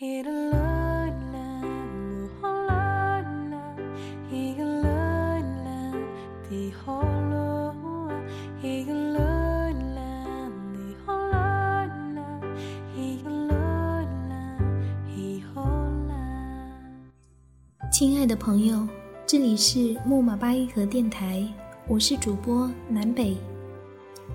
亲爱的朋友，这里是木马八音盒电台，我是主播南北。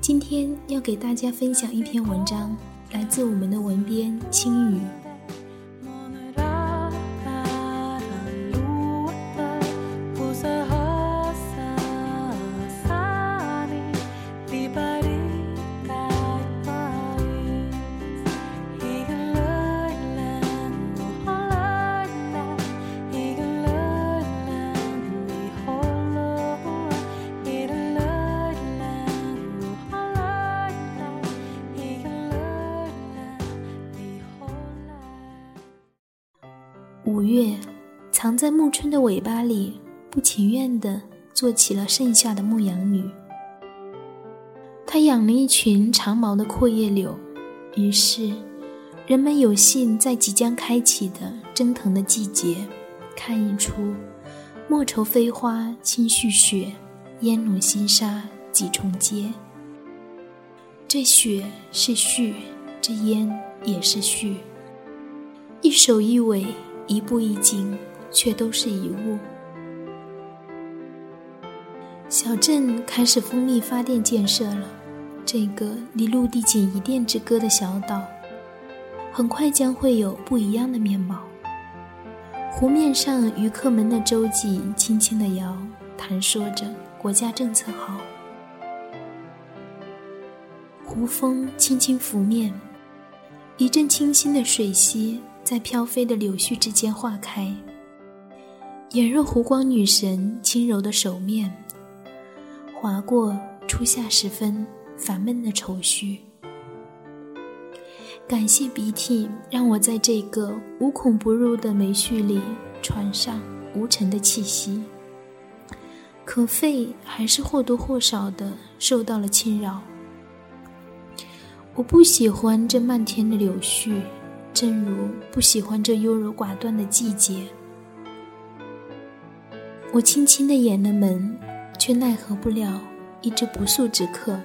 今天要给大家分享一篇文章，来自我们的文编青雨。五月，藏在暮春的尾巴里，不情愿地做起了盛夏的牧羊女。她养了一群长毛的阔叶柳，于是，人们有幸在即将开启的蒸腾的季节，看一出莫愁飞花轻絮雪，烟笼新沙几重阶。这雪是絮，这烟也是絮，一首一尾。一步一景，却都是一物。小镇开始风力发电建设了，这个离陆地仅一电之隔的小岛，很快将会有不一样的面貌。湖面上渔客们的舟楫轻轻地摇，谈说着国家政策好。湖风轻轻拂面，一阵清新的水息。在飘飞的柳絮之间化开，眼若湖光女神轻柔的手面，划过初夏时分烦闷的愁绪。感谢鼻涕，让我在这个无孔不入的梅絮里传上无尘的气息。可肺还是或多或少的受到了侵扰。我不喜欢这漫天的柳絮。正如不喜欢这优柔寡断的季节，我轻轻地掩了门，却奈何不了一只不速之客。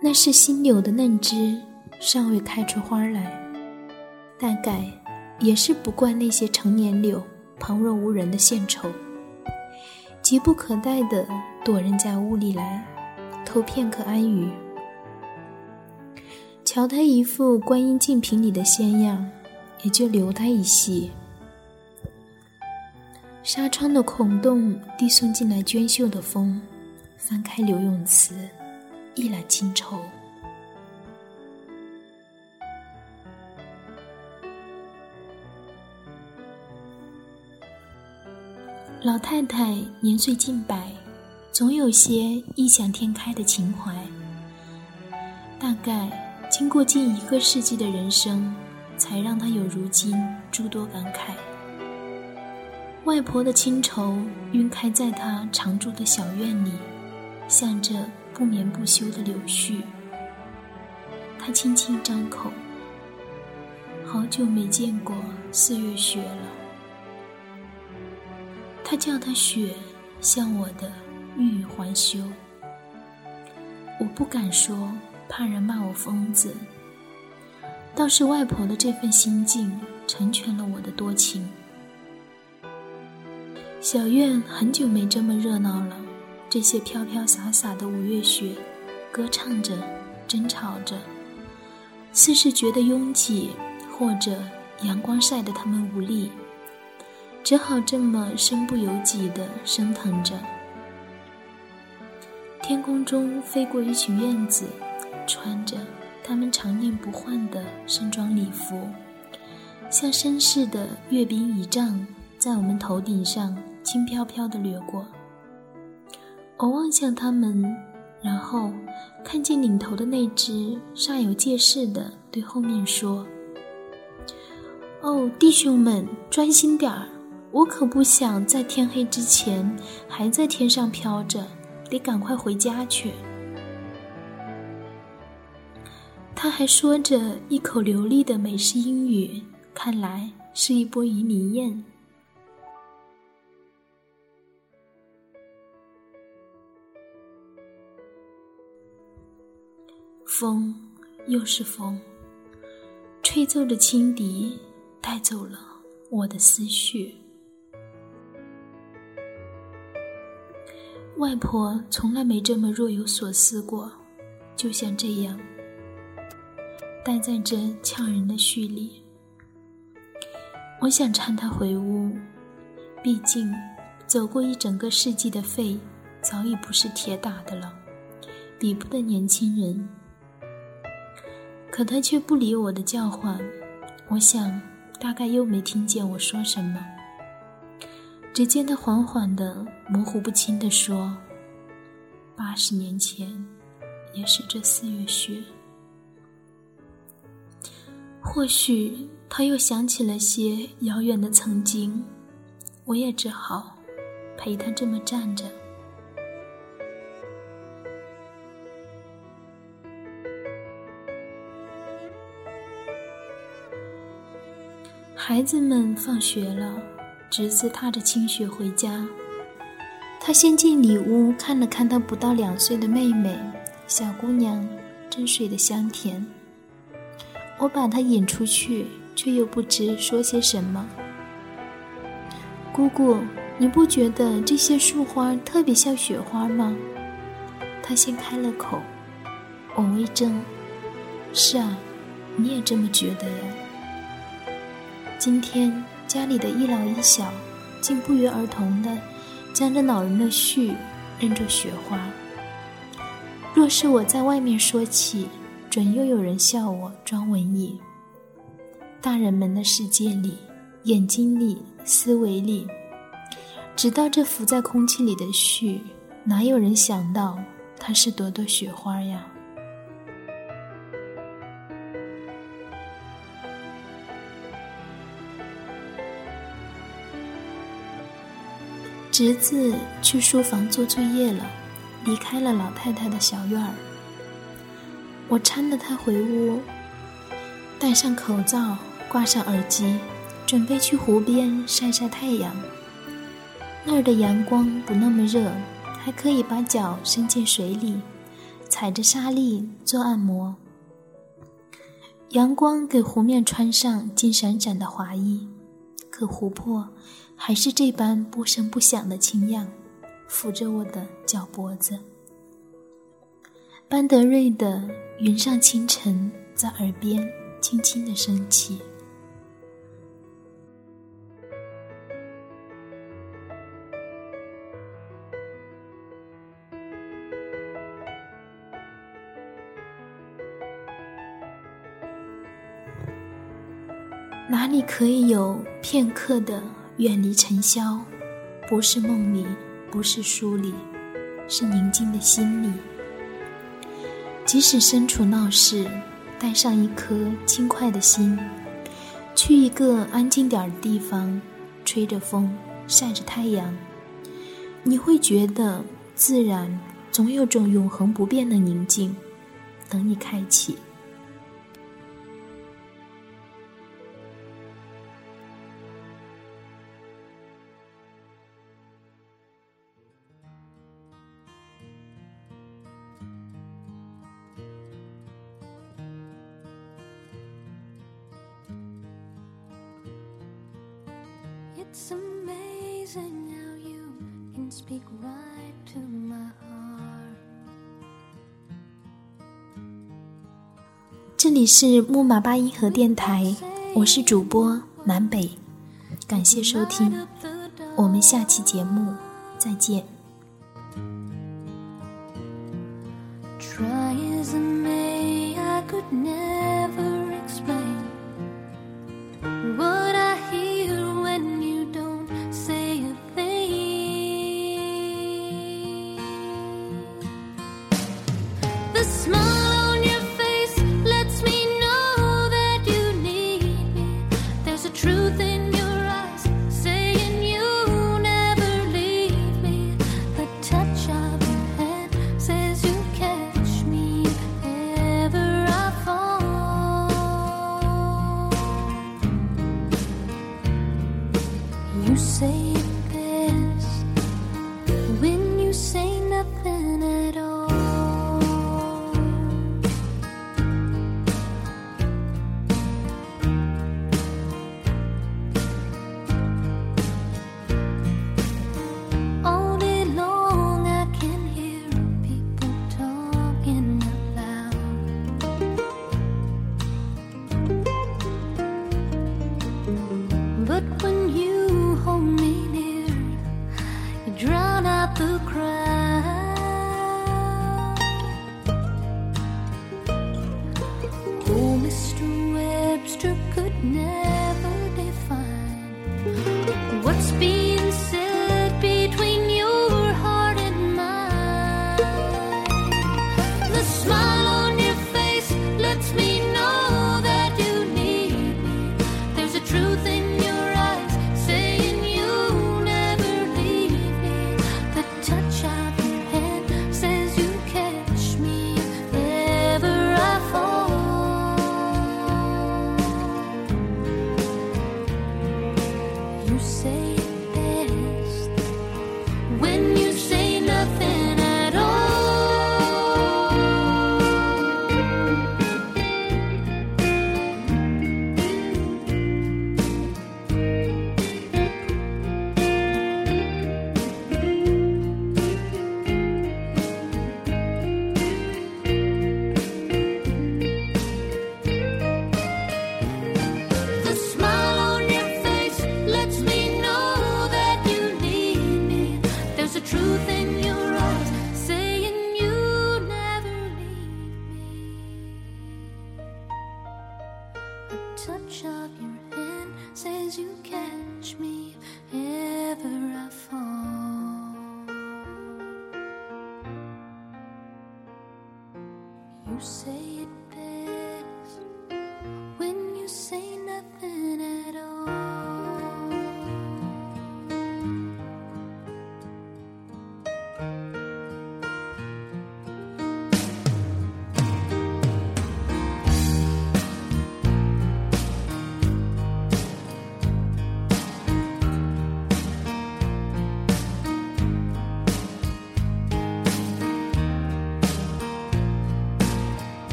那是新柳的嫩枝，尚未开出花来，大概也是不惯那些成年柳旁若无人的献丑，急不可待地躲人家屋里来，偷片刻安语。瞧他一副观音净瓶里的仙样，也就留他一席。纱窗的孔洞递送进来娟秀的风，翻开柳永词，一览清愁。老太太年岁近百，总有些异想天开的情怀，大概。经过近一个世纪的人生，才让他有如今诸多感慨。外婆的清愁晕开在他常住的小院里，像着不眠不休的柳絮。他轻轻张口：“好久没见过四月雪了。”他叫他雪，像我的欲语还休。我不敢说。怕人骂我疯子，倒是外婆的这份心境成全了我的多情。小院很久没这么热闹了，这些飘飘洒洒的五月雪，歌唱着，争吵着，似是觉得拥挤，或者阳光晒得他们无力，只好这么身不由己地升腾着。天空中飞过一群燕子。穿着他们常年不换的盛装礼服，像绅士的阅兵仪仗，在我们头顶上轻飘飘地掠过。我望向他们，然后看见领头的那只煞有介事地对后面说：“哦，弟兄们，专心点儿！我可不想在天黑之前还在天上飘着，得赶快回家去。”他还说着一口流利的美式英语，看来是一波移民宴。风，又是风，吹奏着轻笛，带走了我的思绪。外婆从来没这么若有所思过，就像这样，待在这呛人的絮里。我想搀他回屋，毕竟走过一整个世纪的肺早已不是铁打的了，比不得年轻人。可他却不理我的叫唤，我想大概又没听见我说什么。只见他缓缓的、模糊不清的说：“八十年前，也是这四月雪。”或许他又想起了些遥远的曾经，我也只好陪他这么站着。孩子们放学了，侄子踏着清雪回家。他先进里屋看了看他不到两岁的妹妹，小姑娘真睡得香甜。我把他引出去，却又不知说些什么。姑姑，你不觉得这些树花特别像雪花吗？他先开了口。我微怔。是啊，你也这么觉得呀。今天家里的一老一小，竟不约而同的将这恼人的絮认作雪花。若是我在外面说起，准又有人笑我装文艺。大人们的世界里，眼睛里，思维里，直到这浮在空气里的絮，哪有人想到它是朵朵雪花呀？侄子去书房做作业了，离开了老太太的小院儿。我搀着他回屋，戴上口罩，挂上耳机，准备去湖边晒晒太阳。那儿的阳光不那么热，还可以把脚伸进水里，踩着沙粒做按摩。阳光给湖面穿上金闪闪的华衣，可湖泊。还是这般不声不响的清漾，抚着我的脚脖子。班德瑞的《云上清晨》在耳边轻轻的升起。哪里可以有片刻的？远离尘嚣，不是梦里，不是书里，是宁静的心里。即使身处闹市，带上一颗轻快的心，去一个安静点的地方，吹着风，晒着太阳，你会觉得自然总有种永恒不变的宁静，等你开启。这里是木马八音盒电台，我是主播南北，感谢收听，我们下期节目再见。speed